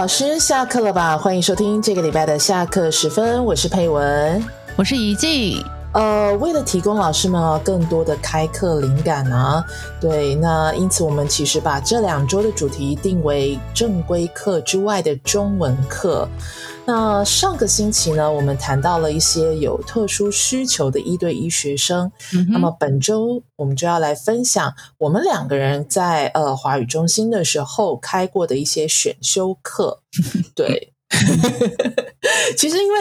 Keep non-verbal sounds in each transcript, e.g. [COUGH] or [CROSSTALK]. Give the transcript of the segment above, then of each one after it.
老师下课了吧？欢迎收听这个礼拜的下课时分，我是佩文，我是怡静。呃，为了提供老师们更多的开课灵感啊，对，那因此我们其实把这两周的主题定为正规课之外的中文课。那上个星期呢，我们谈到了一些有特殊需求的一对一学生。那么本周我们就要来分享我们两个人在呃华语中心的时候开过的一些选修课。[LAUGHS] 对，[LAUGHS] 其实因为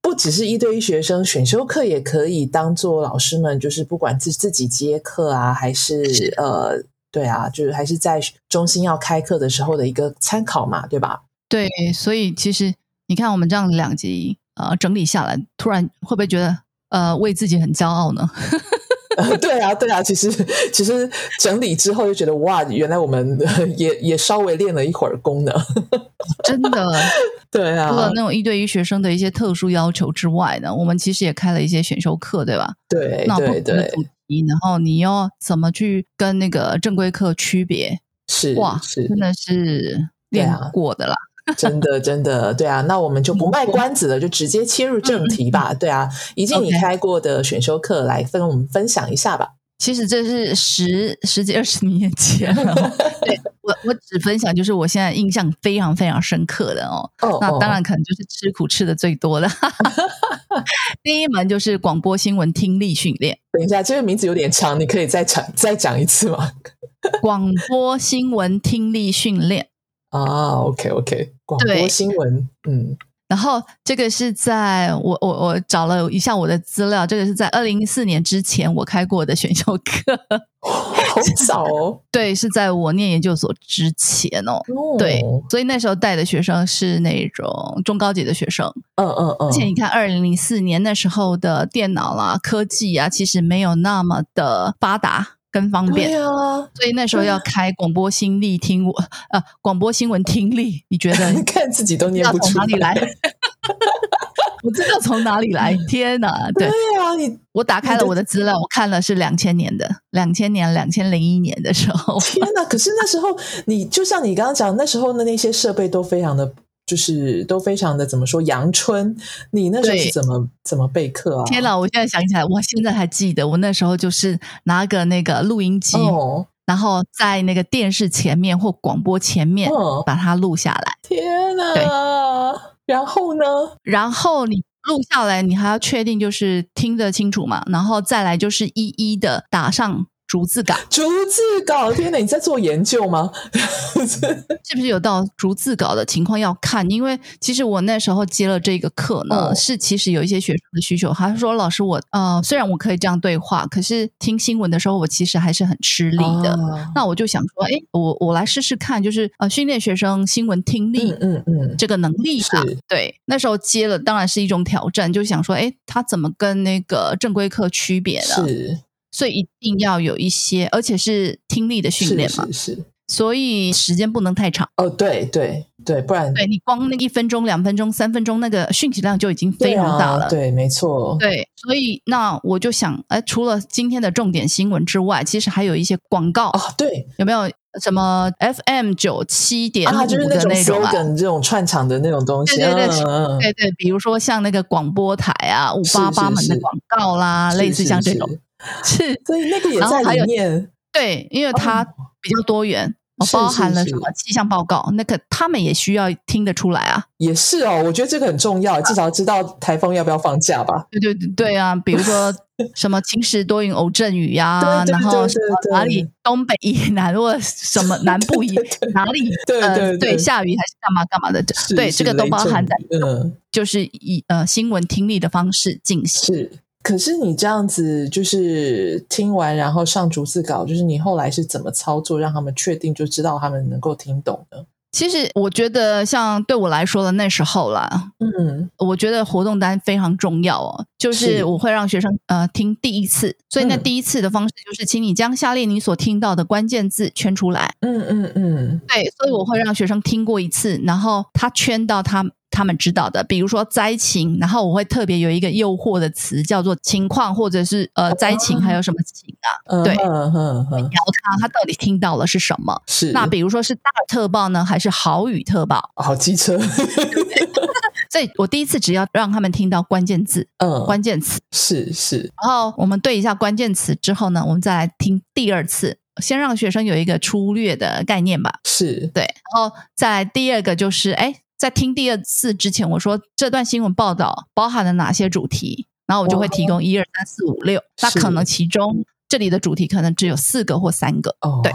不只是一对一学生，选修课也可以当做老师们就是不管自自己接课啊，还是呃对啊，就是还是在中心要开课的时候的一个参考嘛，对吧？对，所以其实。你看，我们这样两集呃整理下来，突然会不会觉得呃 [LAUGHS] 为自己很骄傲呢？[LAUGHS] 对啊，对啊，其实其实整理之后就觉得哇，原来我们也也稍微练了一会儿功呢。真的，对啊。除了那种一对一学生的一些特殊要求之外呢，我们其实也开了一些选修课，对吧？对，对对。然后你要怎么去跟那个正规课区别？是哇，是真的是练过的啦。真的，真的，对啊，[LAUGHS] 那我们就不卖关子了，就直接切入正题吧。对啊，已经你开过的选修课来跟我们分享一下吧。其实这是十十几二十年前了。[LAUGHS] 对我，我只分享就是我现在印象非常非常深刻的哦。哦，那当然可能就是吃苦吃的最多的。[LAUGHS] 第一门就是广播新闻听力训练。等一下，这个名字有点长，你可以再讲再讲一次吗？[LAUGHS] 广播新闻听力训练。啊，OK OK，广播新闻，嗯，然后这个是在我我我找了一下我的资料，这个是在二零一四年之前我开过的选修课，好早哦，[LAUGHS] 对，是在我念研究所之前哦，对，所以那时候带的学生是那种中高级的学生，嗯嗯嗯，而且你看二零零四年那时候的电脑啦、科技啊，其实没有那么的发达。更方便，对啊，所以那时候要开广播新力听我呃广播新闻听力，你觉得？[LAUGHS] 看自己都念不出哪里来，我知道从哪里来。[LAUGHS] 天哪，对啊，你我打开了我的资料，我看了是两千年的，两千年两千零一年的时候。天哪！可是那时候你就像你刚刚讲，那时候的那些设备都非常的。就是都非常的怎么说阳春，你那时候是怎么怎么备课啊？天哪！我现在想起来，我现在还记得，我那时候就是拿个那个录音机，然后在那个电视前面或广播前面把它录下来。天哪！然后呢？然后你录下来，你还要确定就是听得清楚嘛？然后再来就是一一的打上。逐字稿，逐字稿，天哪！你在做研究吗？[LAUGHS] 是不是有到逐字稿的情况要看？因为其实我那时候接了这个课呢，是其实有一些学生的需求，他说：“老师，我呃，虽然我可以这样对话，可是听新闻的时候，我其实还是很吃力的。”那我就想说，哎，我我来试试看，就是呃，训练学生新闻听力，嗯嗯，这个能力吧。对，那时候接了，当然是一种挑战，就想说，哎，他怎么跟那个正规课区别呢？是。所以一定要有一些，而且是听力的训练嘛，是。所以时间不能太长。哦，对对对，不然对你光那一分钟、两分钟、三分钟，那个讯息量就已经非常大了。对，没错。对，所以那我就想，哎，除了今天的重点新闻之外，其实还有一些广告啊。对，有没有什么 FM 九七点五的那种啊？这种串场的那种东西。对对对，对对，比如说像那个广播台啊，五八八门的广告啦，类似像这种。是，所以那个也在里面。对，因为它比较多元，包含了什么气象报告，那个他们也需要听得出来啊。也是哦，我觉得这个很重要，至少知道台风要不要放假吧。对对对啊，比如说 [LAUGHS] 什么晴时多云偶阵雨呀，然后哪里东北以南或什么南部以哪里，对对对，下雨还是干嘛干嘛的，对，这个都包含在，嗯，就是以呃新闻听力的方式进行。可是你这样子就是听完，然后上逐字稿，就是你后来是怎么操作，让他们确定就知道他们能够听懂的？其实我觉得，像对我来说的那时候啦，嗯，我觉得活动单非常重要哦。就是我会让学生呃听第一次，所以那第一次的方式就是，请你将下列你所听到的关键字圈出来。嗯嗯嗯，对，所以我会让学生听过一次，然后他圈到他。他们知道的，比如说灾情，然后我会特别有一个诱惑的词叫做情况，或者是呃灾情，还有什么情啊？对，聊他，他到底听到了是什么？是那比如说是大特报呢，还是豪雨特报？好机车，[LAUGHS] 所以我第一次只要让他们听到关键字，嗯，关键词，是是，然后我们对一下关键词之后呢，我们再来听第二次，先让学生有一个粗略的概念吧。是对，然后再来第二个就是，哎，在听第二次之前，我说这段新闻报道包含了哪些主题，然后我就会提供一二三四五六，那可能其中这里的主题可能只有四个或三个，哦，对。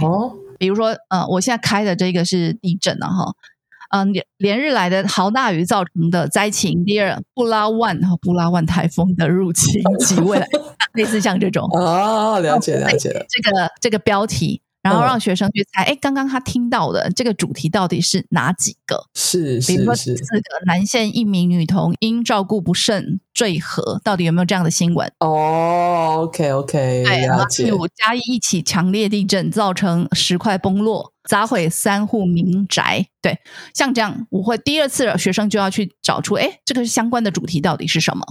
比如说，呃，我现在开的这个是地震了哈，嗯、连连日来的豪大雨造成的灾情，第二布拉万和布拉万台风的入侵 [LAUGHS] 及未来，类似像这种，哦，了解了解。了，这个这个标题，然后嗯让学生去猜，哎、刚刚他听到的这个主题到底是哪几个？是比如说四个男线一名女童因照顾不慎坠河，到底有没有这样的新闻？哦，OK OK，对，然后五，嘉义一起强烈地震造成石块崩落，砸毁三户民宅。对，像这样，我会第二次学生就要去找出，哎，这个相关的主题到底是什么？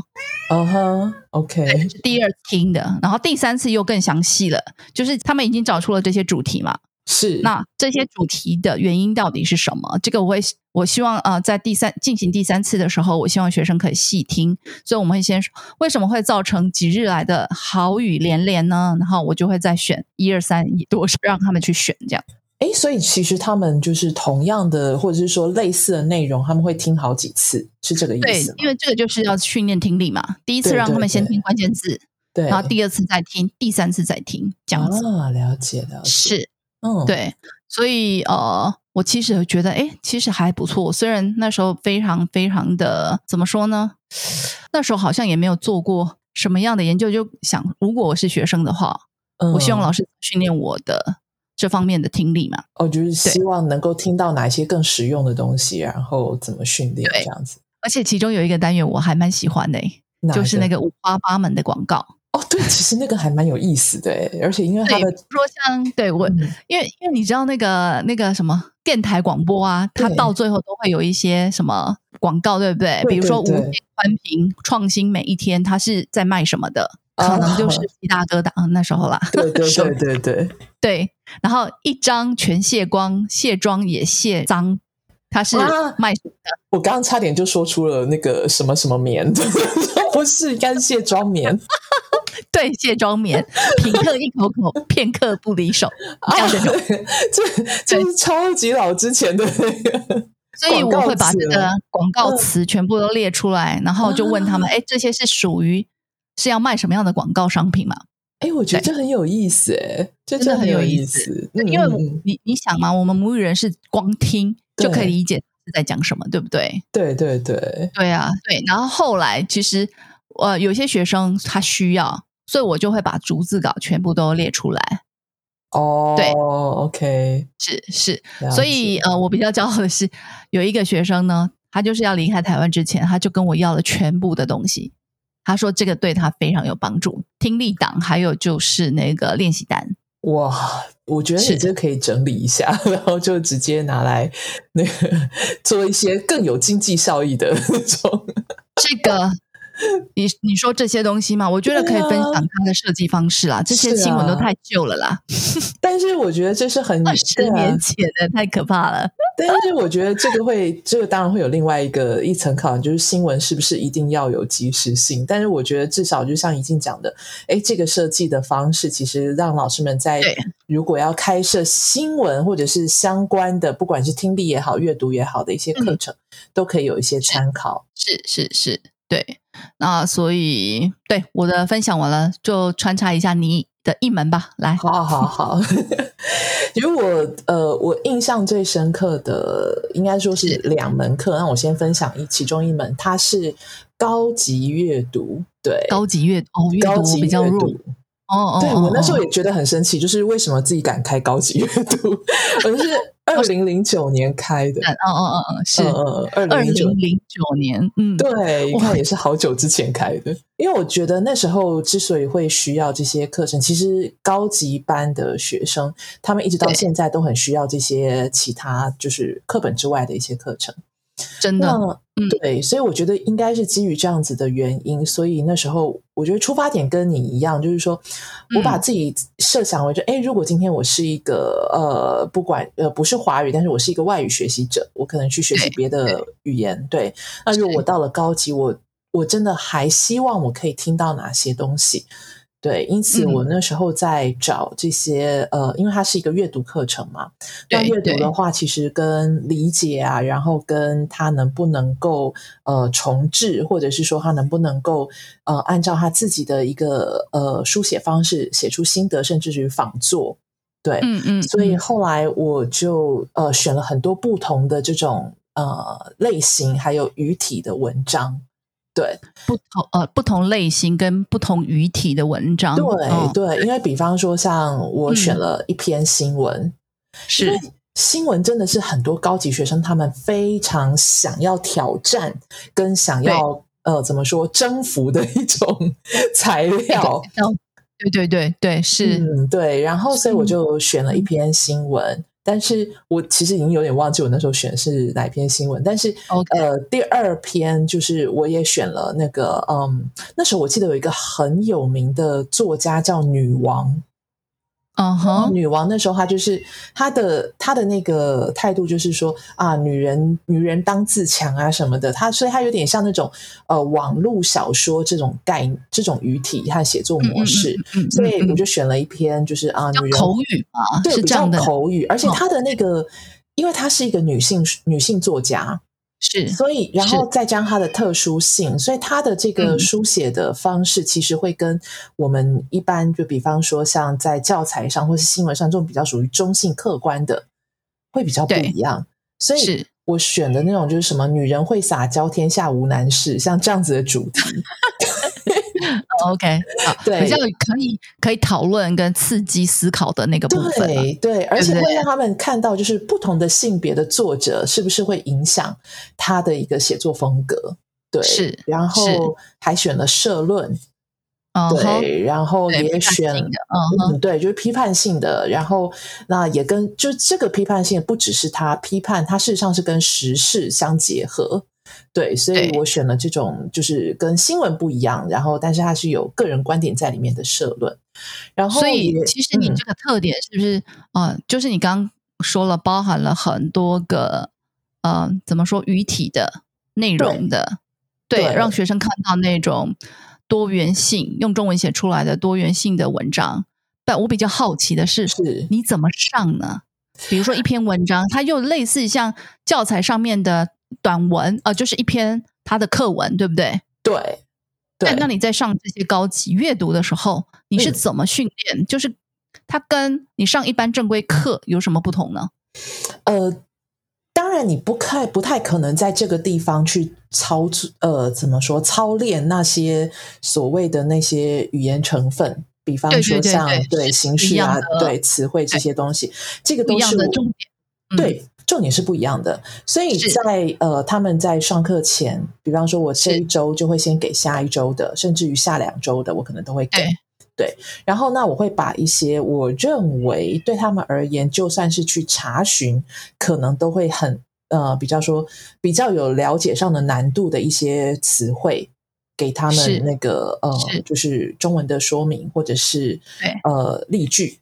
嗯哼，OK，第二次听的，然后第三次又更详细了，就是他们已经找出了这些主题嘛，是那这些主题的原因到底是什么？这个我会，我希望呃，在第三进行第三次的时候，我希望学生可以细听。所以我们会先说为什么会造成几日来的好雨连连呢？然后我就会再选一二三多让他们去选这样。哎，所以其实他们就是同样的，或者是说类似的内容，他们会听好几次，是这个意思对？，因为这个就是要训练听力嘛。第一次让他们先听关键字，对，然后第二次再听，第三次再听，这样子。啊，了解了解，是，嗯，，对，所以呃，我其实觉得，哎，其实还不错。虽然那时候非常非常的怎么说呢？那时候好像也没有做过什么样的研究，就想如果我是学生的话，嗯我希望老师训练我的这方面的听力嘛。哦，就是希望能够听到哪一些更实用的东西，然后怎么训练对这样子。而且其中有一个单元我还蛮喜欢的，就是那个五花八门的广告。哦，对，其实那个还蛮有意思的，而且因为它对，的说像对我，嗯因为因为你知道那个那个什么电台广播啊，它到最后都会有一些什么广告，对不对？对比如说无对对线宽频创新每一天，它是在卖什么的？可能就是大哥的、嗯那时候啦，对对 [LAUGHS] 手对对对，对然后一张全卸光，卸妆也卸脏，它是啊卖什么的？我刚刚差点就说出了那个什么什么棉，[LAUGHS] 不是，应该是卸妆棉。[LAUGHS] 对，卸妆棉，品客一口口，片刻不离手，[LAUGHS] 这样这。这这是超级老之前的那个，所以我会把这个广告词了广告词全部都列出来，然后就问他们：哎，这些是属于是要卖什么样的广告商品嘛？哎，我觉得这很有意思，哎，这真的很有有意思，嗯因为你你想嘛，我们母语人是光听就可以理解是在讲什么，对不对？对对对，对啊，对。然后后来其实呃，有些学生他需要，所以我就会把逐字稿全部都列出来。哦，对，OK，是是，所以呃，我比较骄傲的是，有一个学生呢，他就是要离开台湾之前，他就跟我要了全部的东西。他说这个对他非常有帮助，听力档还有就是那个练习单。哇，我觉得这可以整理一下，然后就直接拿来那个 [LAUGHS] 做一些更有经济效益的那种。这个，[LAUGHS] 你你说这些东西嘛，我觉得可以分享他的设计方式啦。这些新闻都太旧了啦，[LAUGHS] 但是我觉得这是很二十年前的，太可怕了。[LAUGHS] 但是我觉得这个会，这个当然会有另外一个一层考量，就是新闻是不是一定要有及时性？但是我觉得至少就像怡静讲的，哎，这个设计的方式其实让老师们在如果要开设新闻或者是相关的，不管是听力也好、阅读也好的一些课程，都可以有一些参考。是是是，对。那所以，对我的分享完了，就穿插一下你的一门吧，来。好好好，如果 [LAUGHS] 呃，我印象最深刻的应该说是是两门课，那我先分享一其中一门，它是高级阅读，对，高级阅哦，阅读高级比较弱阅读。哦哦。对哦哦我那时候也觉得很生气，就是为什么自己敢开高级阅读？[LAUGHS] 我是二零零九年开的，嗯嗯嗯嗯，是。二二零零九年，嗯，对，一哇看也是好久之前开的。因为我觉得那时候之所以会需要这些课程，其实高级班的学生他们一直到现在都很需要这些其他就是课本之外的一些课程。[LAUGHS] 真的，嗯，对，所以我觉得应该是基于这样子的原因，所以那时候我觉得出发点跟你一样，就是说我把自己设想为，就哎，如果今天我是一个呃，不管呃不是华语，但是我是一个外语学习者，我可能去学习别的语言，对，那如果我到了高级，我我真的还希望我可以听到哪些东西。对，因此我那时候在找这些呃，因为它是一个阅读课程嘛。那阅读的话，其实跟理解啊，然后跟他能不能够呃重置，或者是说他能不能够呃按照他自己的一个呃书写方式写出心得，甚至于仿作。对，嗯嗯。所以后来我就呃选了很多不同的这种呃类型，还有语体的文章。对，不同呃不同类型跟不同语体的文章，对对，因为比方说像我选了一篇新闻，是。新闻真的是很多高级学生他们非常想要挑战跟想要呃怎么说征服的一种 [LAUGHS] 材料，[LAUGHS] 对对对对是，嗯对，然后所以我就选了一篇新闻。但是我其实已经有点忘记我那时候选是哪篇新闻，但是呃，第二篇就是我也选了那个，嗯，那时候我记得有一个很有名的作家叫女王。嗯哼，女王那时候她就是她的她的那个态度就是说啊，女人女人当自强啊什么的，她所以她有点像那种呃网络小说这种概这种语体和写作模式，所以我就选了一篇就是啊，女人口语啊，对，这样的。口语，而且她的那个，因为她是一个女性女性作家。是，所以然后再将它的特殊性，所以它的这个书写的方式，其实会跟我们一般，就比方说像在教材上或是新闻上这种比较属于中性客观的，会比较不一样。所以我选的那种就是什么女人会撒娇，天下无难事，像这样子的主题。OK，对，比较可以可以讨论跟刺激思考的那个部分，对对，而且会让他们看到，就是不同的性别的作者是不是会影响他的一个写作风格，对，是，然后还选了社论，对，然后也选，嗯，对，就是批判性的，然后那也跟就这个批判性不只是他批判，他事实上是跟时事相结合。对，所以我选了这种就是跟新闻不一样，然后但是它是有个人观点在里面的社论。然后，所以其实你这个特点是不是啊？就是你刚说了，包含了很多个呃，怎么说语体的内容的，对，让学生看到那种多元性，用中文写出来的多元性的文章。但我比较好奇的是，是你怎么上呢？比如说一篇文章，它又类似像教材上面的。短文呃，就是一篇他的课文，对不对？对。对那你在上这些高级阅读的时候，你是怎么训练？就是它跟你上一般正规课有什么不同呢？呃，当然你不太不太可能在这个地方去操，呃，怎么说操练那些所谓的那些语言成分，比方说像对形式啊，对词汇这些东西，这个都是重点。对。重点是不一样的，所以在呃，他们在上课前，比方说，我这一周就会先给下一周的，甚至于下两周的，我可能都会给。对，然后那我会把一些我认为对他们而言，就算是去查询，可能都会很呃，比较说比较有了解上的难度的一些词汇，给他们那个呃，就是中文的说明或者是呃例句。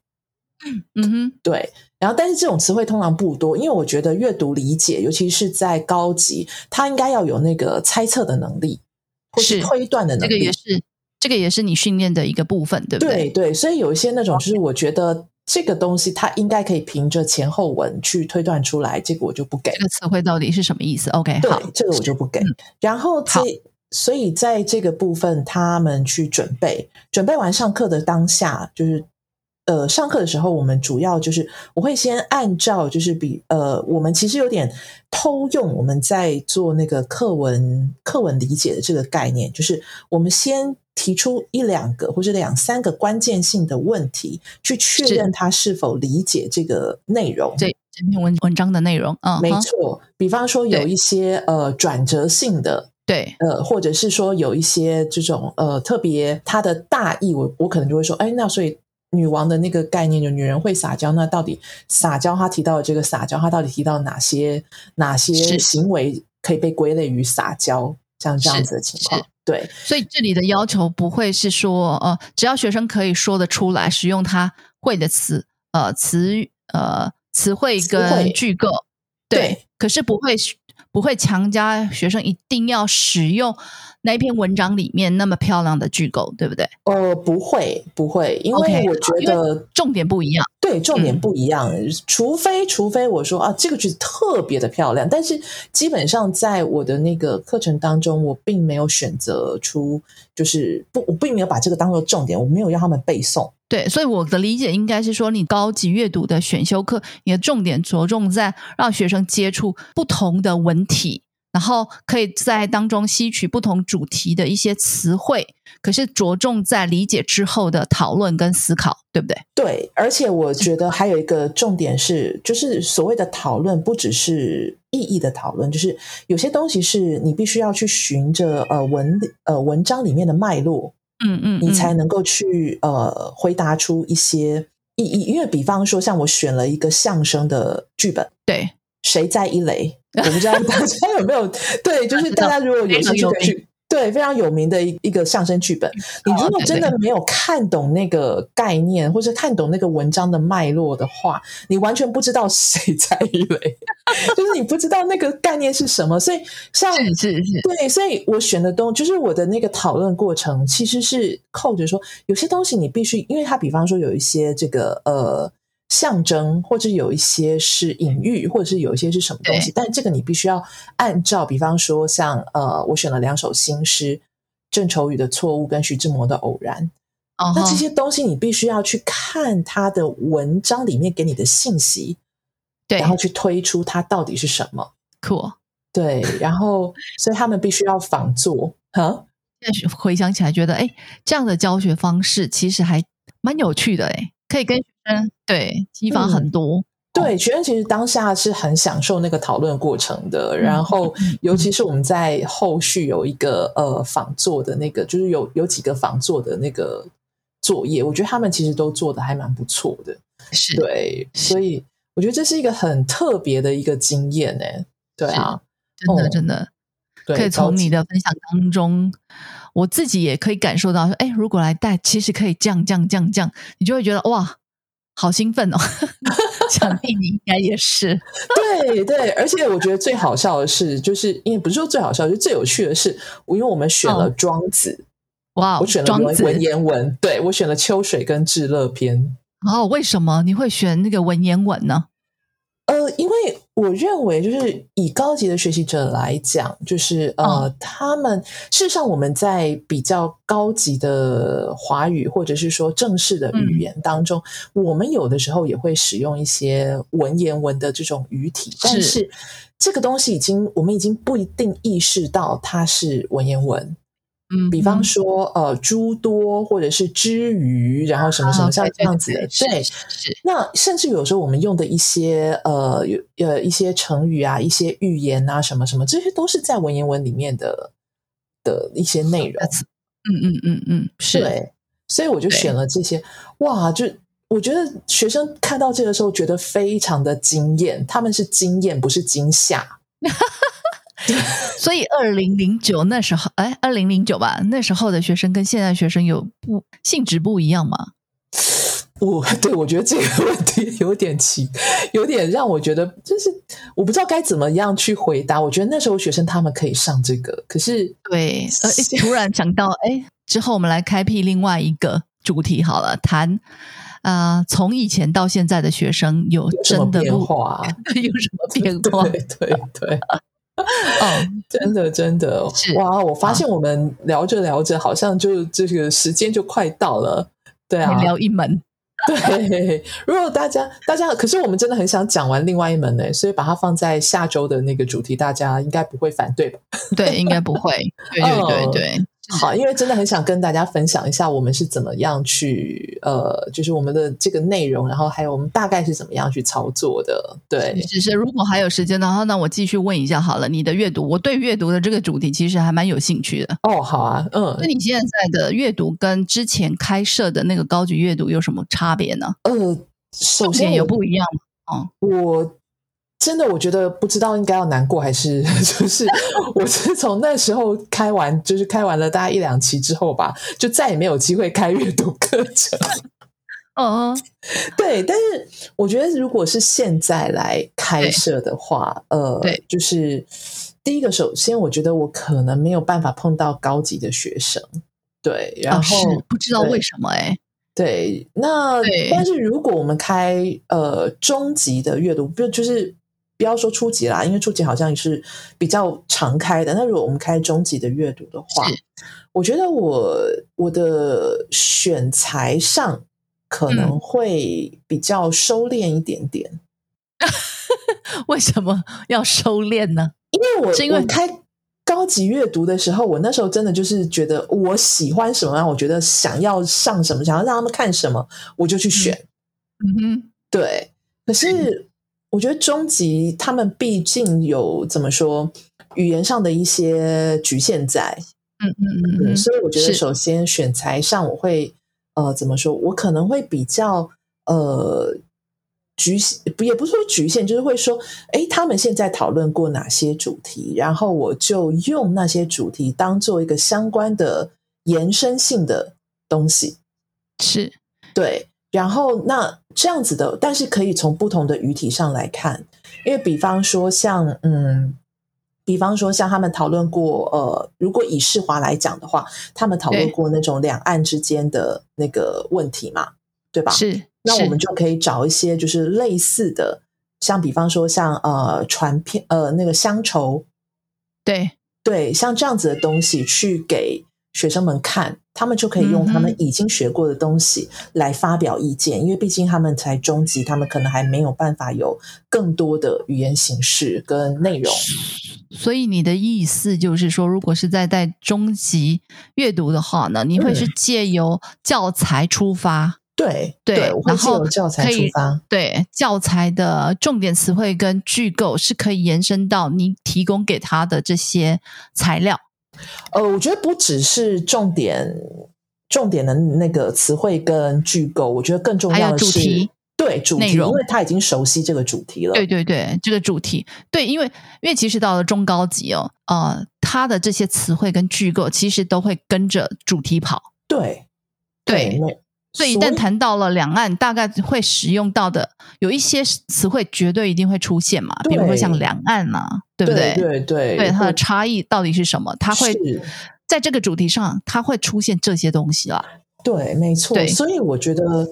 嗯哼，对。然后，但是这种词汇通常不多，因为我觉得阅读理解，尤其是在高级，他应该要有那个猜测的能力，或是推断的能力。这个也是，这个也是你训练的一个部分，对不对？对对。所以有一些那种，就是我觉得这个东西，它应该可以凭着前后文去推断出来，这个我就不给。这个词汇到底是什么意思？OK，好，这个我就不给。然后，这所以在这个部分，他们去准备，准备完上课的当下，就是。呃，上课的时候，我们主要就是我会先按照就是比呃，我们其实有点偷用我们在做那个课文课文理解的这个概念，就是我们先提出一两个或者两三个关键性的问题，去确认他是否理解这个内容，对这篇文文章的内容啊，没错。比方说有一些呃转折性的，对，呃，或者是说有一些这种呃特别它的大意，我我可能就会说，哎，那所以。女王的那个概念，就女人会撒娇。那到底撒娇？她提到的这个撒娇，她到底提到哪些哪些行为可以被归类于撒娇，像这样子的情况。对，所以这里的要求不会是说，呃，只要学生可以说得出来，使用他会的词，呃，词，呃，词汇跟句构，对，可是不会不会强加学生一定要使用。那篇文章里面那么漂亮的句构，对不对？呃，不会，不会，因为我觉得重点不一样。对，重点不一样。除非，除非我说啊，这个句子特别的漂亮，但是基本上在我的那个课程当中，我并没有选择出，就是不，我并没有把这个当做重点，我没有让他们背诵。对，所以我的理解应该是说，你高级阅读的选修课，你的重点着重在让学生接触不同的文体。然后可以在当中吸取不同主题的一些词汇，可是着重在理解之后的讨论跟思考，对不对？对，而且我觉得还有一个重点是，就是所谓的讨论不只是意义的讨论，就是有些东西是你必须要去循着呃文呃文章里面的脉络，嗯嗯，你才能够去呃回答出一些意义。因为比方说，像我选了一个相声的剧本，对。谁在一雷？[LAUGHS] 我不知道大家有没有对，就是大家如果有兴趣去对非常有名的一一个相声剧本，你如果真的没有看懂那个概念，或者看懂那个文章的脉络的话，你完全不知道谁在一雷，[LAUGHS] 就是你不知道那个概念是什么。所以像是是对，所以我选的东就是我的那个讨论过程，其实是扣着说有些东西你必须，因为它比方说有一些这个呃。象征，或者有一些是隐喻，或者是有一些是什么东西，但这个你必须要按照，比方说像呃，我选了两首新诗，郑愁予的《错误》跟徐志摩的《偶然》，那这些东西你必须要去看他的文章里面给你的信息，对，然后去推出它到底是什么。Cool，对，然后 [LAUGHS] 所以他们必须要仿作。哈，现在回想起来，觉得哎，这样的教学方式其实还蛮有趣的，哎，可以跟。学生，对，激发很多。对，学生其实当下是很享受那个讨论过程的。然后，尤其是我们在后续有一个呃仿作的那个，就是有有几个仿作的那个作业，我觉得他们其实都做的还蛮不错的。是对，所以我觉得这是一个很特别的一个经验呢。对啊，真的真的可以从你的分享当中。我自己也可以感受到说，哎，如果来带，其实可以降降降降，你就会觉得哇。好兴奋哦！[LAUGHS] 想必你应该也是。[LAUGHS] 对对，而且我觉得最好笑的是，就是因为不是说最好笑，就最有趣的是，我因为我们选了庄子，哇，我选了文文言文，对我选了秋水跟至乐篇。哦，为什么你会选那个文言文呢？呃，因为我认为，就是以高级的学习者来讲，就是呃，他们事实上我们在比较高级的华语或者是说正式的语言当中，我们有的时候也会使用一些文言文的这种语体，但是这个东西已经我们已经不一定意识到它是文言文。嗯，比方说，呃，诸多或者是之余，然后什么什么像这样子的，对，是。那甚至有时候我们用的一些呃，有呃一些成语啊，一些寓言啊，什么什么，这些都是在文言文里面的的一些内容。嗯嗯嗯嗯，是。对，所以我就选了这些。哇，就我觉得学生看到这个时候，觉得非常的惊艳。他们是惊艳，不是惊吓。[LAUGHS] 所以，二零零九那时候，哎，二零零九吧，那时候的学生跟现在学生有不性质不一样吗？[LAUGHS] 我对我觉得这个问题 [LAUGHS] 有点奇，有点让我觉得，就是我不知道该怎么样去回答。我觉得那时候学生他们可以上这个，可是对，呃，突然想到，哎，之后我们来开辟另外一个主题好了，谈啊，从以前到现在的学生有真的变化，[LAUGHS] 有什么变化？对对对。[LAUGHS] 哦，真的真的哇！我发现我们聊着聊着，好像就这个时间就快到了。对啊，聊一门。[LAUGHS] 对，[LAUGHS] 如果大家大家，可是我们真的很想讲完另外一门呢，所以把它放在下周的那个主题，大家应该不会反对吧？对，应该不会。对对对对。好，因为真的很想跟大家分享一下我们是怎么样去呃，就是我们的这个内容，然后还有我们大概是怎么样去操作的。对，只是如果还有时间的话，那我继续问一下好了。你的阅读，我对阅读的这个主题其实还蛮有兴趣的。哦，好啊，嗯，那你现在的阅读跟之前开设的那个高级阅读有什么差别呢？呃，首先有不一样吗？哦，我真的，我觉得不知道应该要难过还是 [LAUGHS] 就是我是从那时候开完，就是开完了大概一两期之后吧，就再也没有机会开阅读课程。[LAUGHS] 嗯，对，但是我觉得如果是现在来开设的话，呃，对，就是第一个，首先我觉得我可能没有办法碰到高级的学生，对，然后不知道为什么哎。对，那但是如果我们开呃中级的阅读，不就是不要说初级啦，因为初级好像也是比较常开的。那如果我们开中级的阅读的话，我觉得我我的选材上可能会比较收敛一点点。[LAUGHS] 为什么要收敛呢？因为我因为开。高级阅读的时候，我那时候真的就是觉得我喜欢什么，我觉得想要上什么，想要让他们看什么，我就去选。嗯哼，对。可是我觉得中级他们毕竟有怎么说语言上的一些局限在。嗯嗯嗯。所以我觉得首先选材上，我会呃怎么说，我可能会比较呃。局限不也不是说局限，就是会说，哎，他们现在讨论过哪些主题，然后我就用那些主题当做一个相关的延伸性的东西，是对。然后那这样子的，但是可以从不同的语体上来看，因为比方说像嗯，比方说像他们讨论过，呃，如果以世华来讲的话，他们讨论过那种两岸之间的那个问题嘛，对吧？是。那我们就可以找一些就是类似的，像比方说像呃传片呃那个乡愁，对对，像这样子的东西去给学生们看，他们就可以用他们已经学过的东西来发表意见，因为毕竟他们才中级，他们可能还没有办法有更多的语言形式跟内容。所以你的意思就是说，如果是在在中级阅读的话呢，你会是借由教材出发。对对，然后教材出发，对教材的重点词汇跟句构是可以延伸到你提供给他的这些材料。呃，我觉得不只是重点，重点的那个词汇跟句构，我觉得更重要的是对主题，因为他已经熟悉这个主题了。对对对，这个主题，对，因为因为其实到了中高级哦，呃，他的这些词汇跟句构其实都会跟着主题跑。对对。所以一旦谈到了两岸，大概会使用到的有一些词汇，绝对一定会出现嘛。比如说像两岸啊，对不对？对对对，它的差异到底是什么？它会在这个主题上，它会出现这些东西了。对，没错。所以我觉得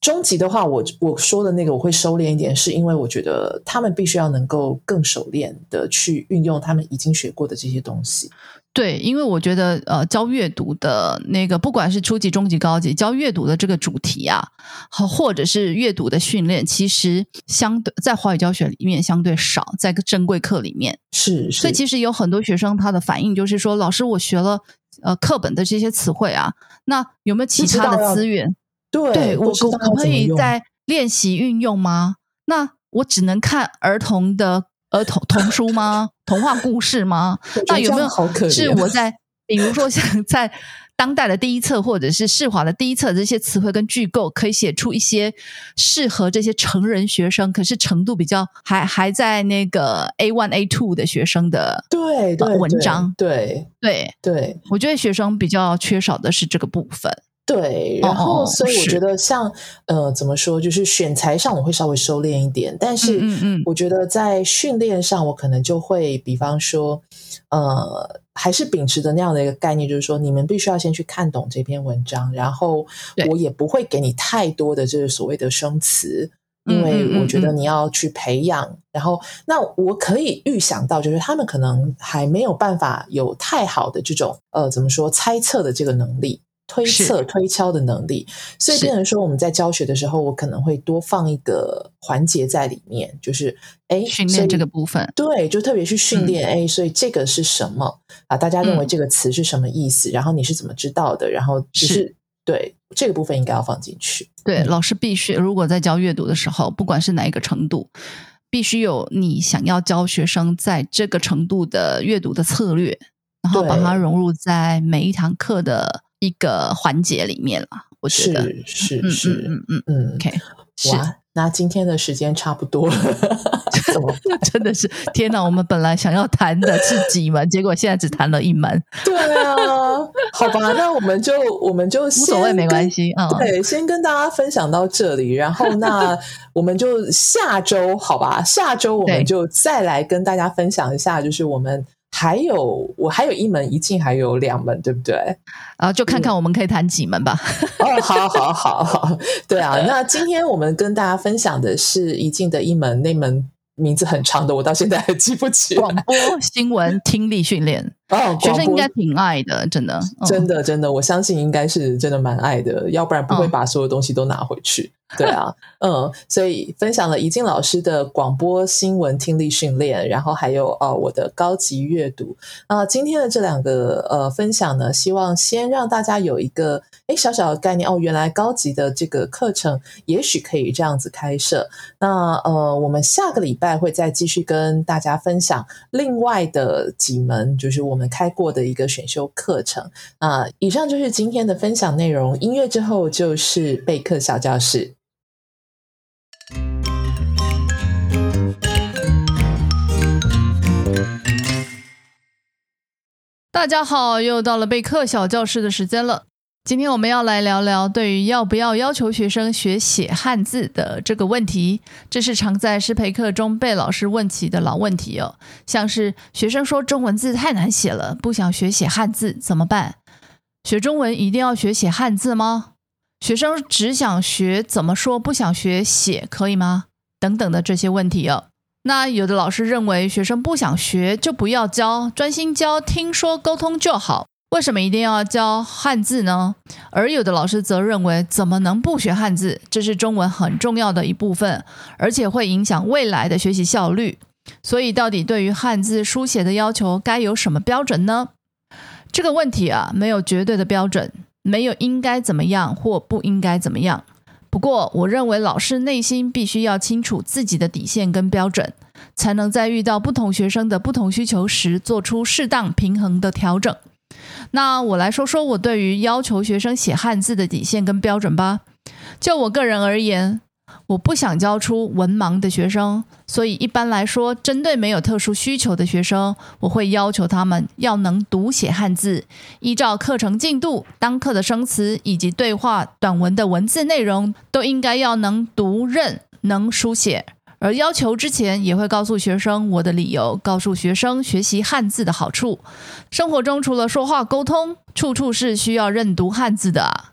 终极的话，我我说的那个我会收敛一点，是因为我觉得他们必须要能够更熟练的去运用他们已经学过的这些东西。对，因为我觉得，呃，教阅读的那个，不管是初级、中级、高级，教阅读的这个主题啊，和或者是阅读的训练，其实相对在华语教学里面相对少，在个珍贵课里面是，所以其实有很多学生他的反应就是说，老师，我学了呃课本的这些词汇啊，那有没有其他的资源？对，我可可不可以在练习运用吗？那我只能看儿童的。儿童童书吗？童话故事吗？[LAUGHS] 那有没有是我在，比如说像 [LAUGHS] 在当代的第一册，或者是世华的第一册，这些词汇跟句构，可以写出一些适合这些成人学生，可是程度比较还还在那个 A one A two 的学生的对文章，对对对，我觉得学生比较缺少的是这个部分。对，然后所以我觉得像呃，怎么说，就是选材上我会稍微收敛一点，但是嗯嗯，我觉得在训练上，我可能就会比方说，呃，还是秉持着那样的一个概念，就是说，你们必须要先去看懂这篇文章，然后我也不会给你太多的这个所谓的生词，因为我觉得你要去培养，然后那我可以预想到，就是他们可能还没有办法有太好的这种呃，怎么说猜测的这个能力。推测、推敲的能力，所以变成说我们在教学的时候，我可能会多放一个环节在里面，就是哎，训练这个部分，对，就特别去训练哎，所以这个是什么啊？大家认为这个词是什么意思？然后你是怎么知道的？然后是对这个部分应该要放进去。对，老师必须如果在教阅读的时候，不管是哪一个程度，必须有你想要教学生在这个程度的阅读的策略，然后把它融入在每一堂课的。一个环节里面了，我觉得是是是，嗯嗯嗯嗯，OK，哇，那今天的时间差不多了，怎么 [LAUGHS] 真的是天哪！我们本来想要谈的是几门，结果现在只谈了一门。[LAUGHS] 对啊，好吧，那我们就我们就无所谓，没关系啊。对，先跟大家分享到这里，然后那 [LAUGHS] 我们就下周好吧，下周我们就再来跟大家分享一下，就是我们。还有，我还有一门，一进还有两门，对不对？啊，就看看我们可以谈几门吧。哦，好好好好，对啊。[LAUGHS] 那今天我们跟大家分享的是一进的一门，那门名字很长的，我到现在还记不起。广播新闻听力训练。哦，学生应该挺爱的，真的，真的，真的，我相信应该是真的蛮爱的，要不然不会把所有东西都拿回去。对啊，[LAUGHS] 嗯，所以分享了怡静老师的广播新闻听力训练，然后还有呃我的高级阅读啊，今天的这两个呃分享呢，希望先让大家有一个哎小小的概念哦，原来高级的这个课程也许可以这样子开设。那呃，我们下个礼拜会再继续跟大家分享另外的几门，就是我我们开过的一个选修课程啊。以上就是今天的分享内容，音乐之后就是备课小教室。大家好，又到了备课小教室的时间了。今天我们要来聊聊对于要不要要求学生学写汉字的这个问题。这是常在师培课中被老师问起的老问题哦。像是学生说中文字太难写了，不想学写汉字，怎么办？学中文一定要学写汉字吗？学生只想学怎么说，不想学写，可以吗？等等的这些问题哦。那有的老师认为学生不想学就不要教，专心教听说沟通就好。为什么一定要教汉字呢？而有的老师则认为，怎么能不学汉字？这是中文很重要的一部分，而且会影响未来的学习效率。所以，到底对于汉字书写的要求该有什么标准呢？这个问题啊，没有绝对的标准，没有应该怎么样或不应该怎么样。不过，我认为老师内心必须要清楚自己的底线跟标准，才能在遇到不同学生的不同需求时，做出适当平衡的调整。那我来说说我对于要求学生写汉字的底线跟标准吧。就我个人而言。我不想教出文盲的学生，所以一般来说，针对没有特殊需求的学生，我会要求他们要能读写汉字，依照课程进度、当课的生词以及对话短文的文字内容，都应该要能读认、能书写。而要求之前，也会告诉学生我的理由，告诉学生学习汉字的好处。生活中除了说话沟通，处处是需要认读汉字的啊。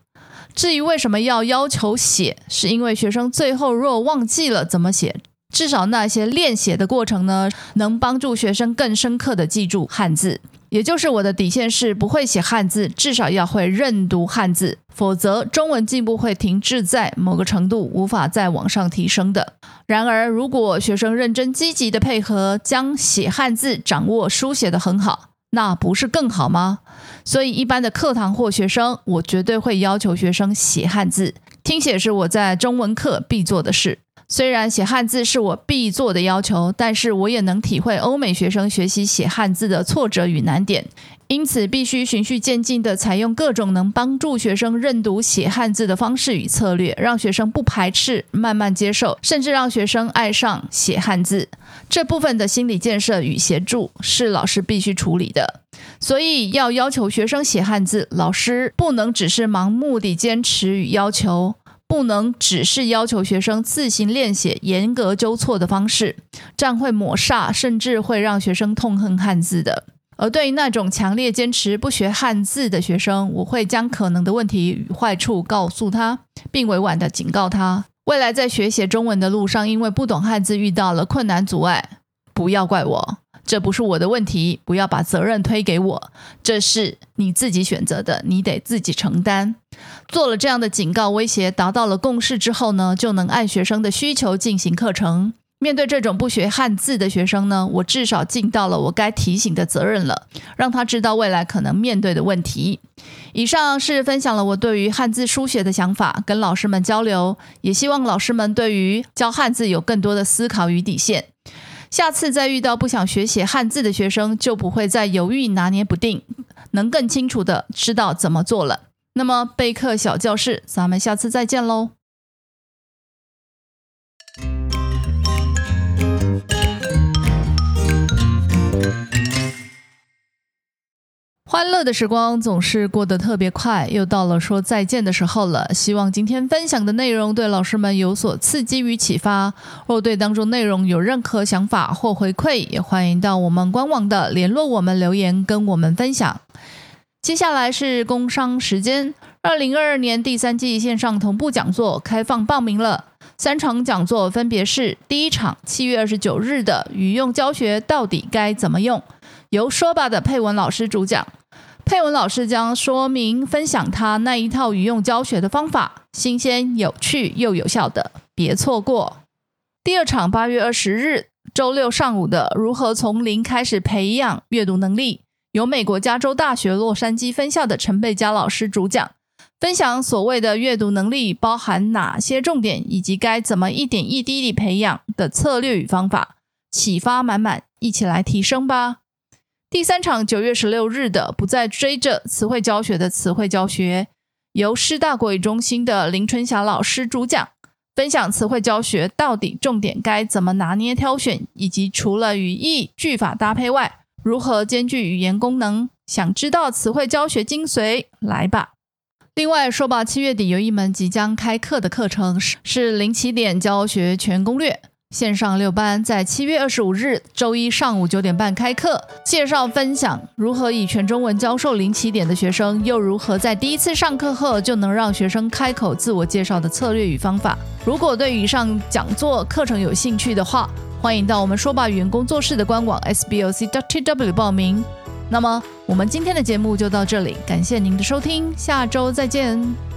至于为什么要要求写，是因为学生最后若忘记了怎么写，至少那些练写的过程呢，能帮助学生更深刻的记住汉字。也就是我的底线是，不会写汉字，至少要会认读汉字，否则中文进步会停滞在某个程度，无法再往上提升的。然而，如果学生认真积极的配合，将写汉字掌握书写的很好。那不是更好吗？所以一般的课堂或学生，我绝对会要求学生写汉字。听写是我在中文课必做的事。虽然写汉字是我必做的要求，但是我也能体会欧美学生学习写汉字的挫折与难点。因此，必须循序渐进地采用各种能帮助学生认读写汉字的方式与策略，让学生不排斥，慢慢接受，甚至让学生爱上写汉字。这部分的心理建设与协助是老师必须处理的。所以，要要求学生写汉字，老师不能只是盲目地坚持与要求，不能只是要求学生自行练写、严格纠错的方式，这样会抹煞，甚至会让学生痛恨汉字的。而对于那种强烈坚持不学汉字的学生，我会将可能的问题与坏处告诉他，并委婉的警告他：未来在学写中文的路上，因为不懂汉字遇到了困难阻碍，不要怪我，这不是我的问题，不要把责任推给我，这是你自己选择的，你得自己承担。做了这样的警告威胁，达到了共识之后呢，就能按学生的需求进行课程。面对这种不学汉字的学生呢，我至少尽到了我该提醒的责任了，让他知道未来可能面对的问题。以上是分享了我对于汉字书写的想法，跟老师们交流，也希望老师们对于教汉字有更多的思考与底线。下次再遇到不想学写汉字的学生，就不会再犹豫拿捏不定，能更清楚的知道怎么做了。那么备课小教室，咱们下次再见喽。欢乐的时光总是过得特别快，又到了说再见的时候了。希望今天分享的内容对老师们有所刺激与启发。若对当中内容有任何想法或回馈，也欢迎到我们官网的联络我们留言跟我们分享。接下来是工商时间，二零二二年第三季线上同步讲座开放报名了。三场讲座分别是：第一场七月二十九日的语用教学到底该怎么用，由说吧的佩文老师主讲。佩文老师将说明分享他那一套语用教学的方法，新鲜、有趣又有效的，别错过。第二场八月二十日周六上午的如何从零开始培养阅读能力，由美国加州大学洛杉矶分校的陈贝佳老师主讲，分享所谓的阅读能力包含哪些重点，以及该怎么一点一滴地培养的策略与方法，启发满满，一起来提升吧。第三场九月十六日的不再追着词汇教学的词汇教学，由师大国语中心的林春霞老师主讲，分享词汇教学到底重点该怎么拿捏挑选，以及除了语义句法搭配外，如何兼具语言功能。想知道词汇教学精髓，来吧！另外说吧，七月底有一门即将开课的课程，是是零起点教学全攻略。线上六班在七月二十五日周一上午九点半开课，介绍分享如何以全中文教授零起点的学生，又如何在第一次上课后就能让学生开口自我介绍的策略与方法。如果对以上讲座课程有兴趣的话，欢迎到我们说吧语言工作室的官网 sboc.tw 报名。那么我们今天的节目就到这里，感谢您的收听，下周再见。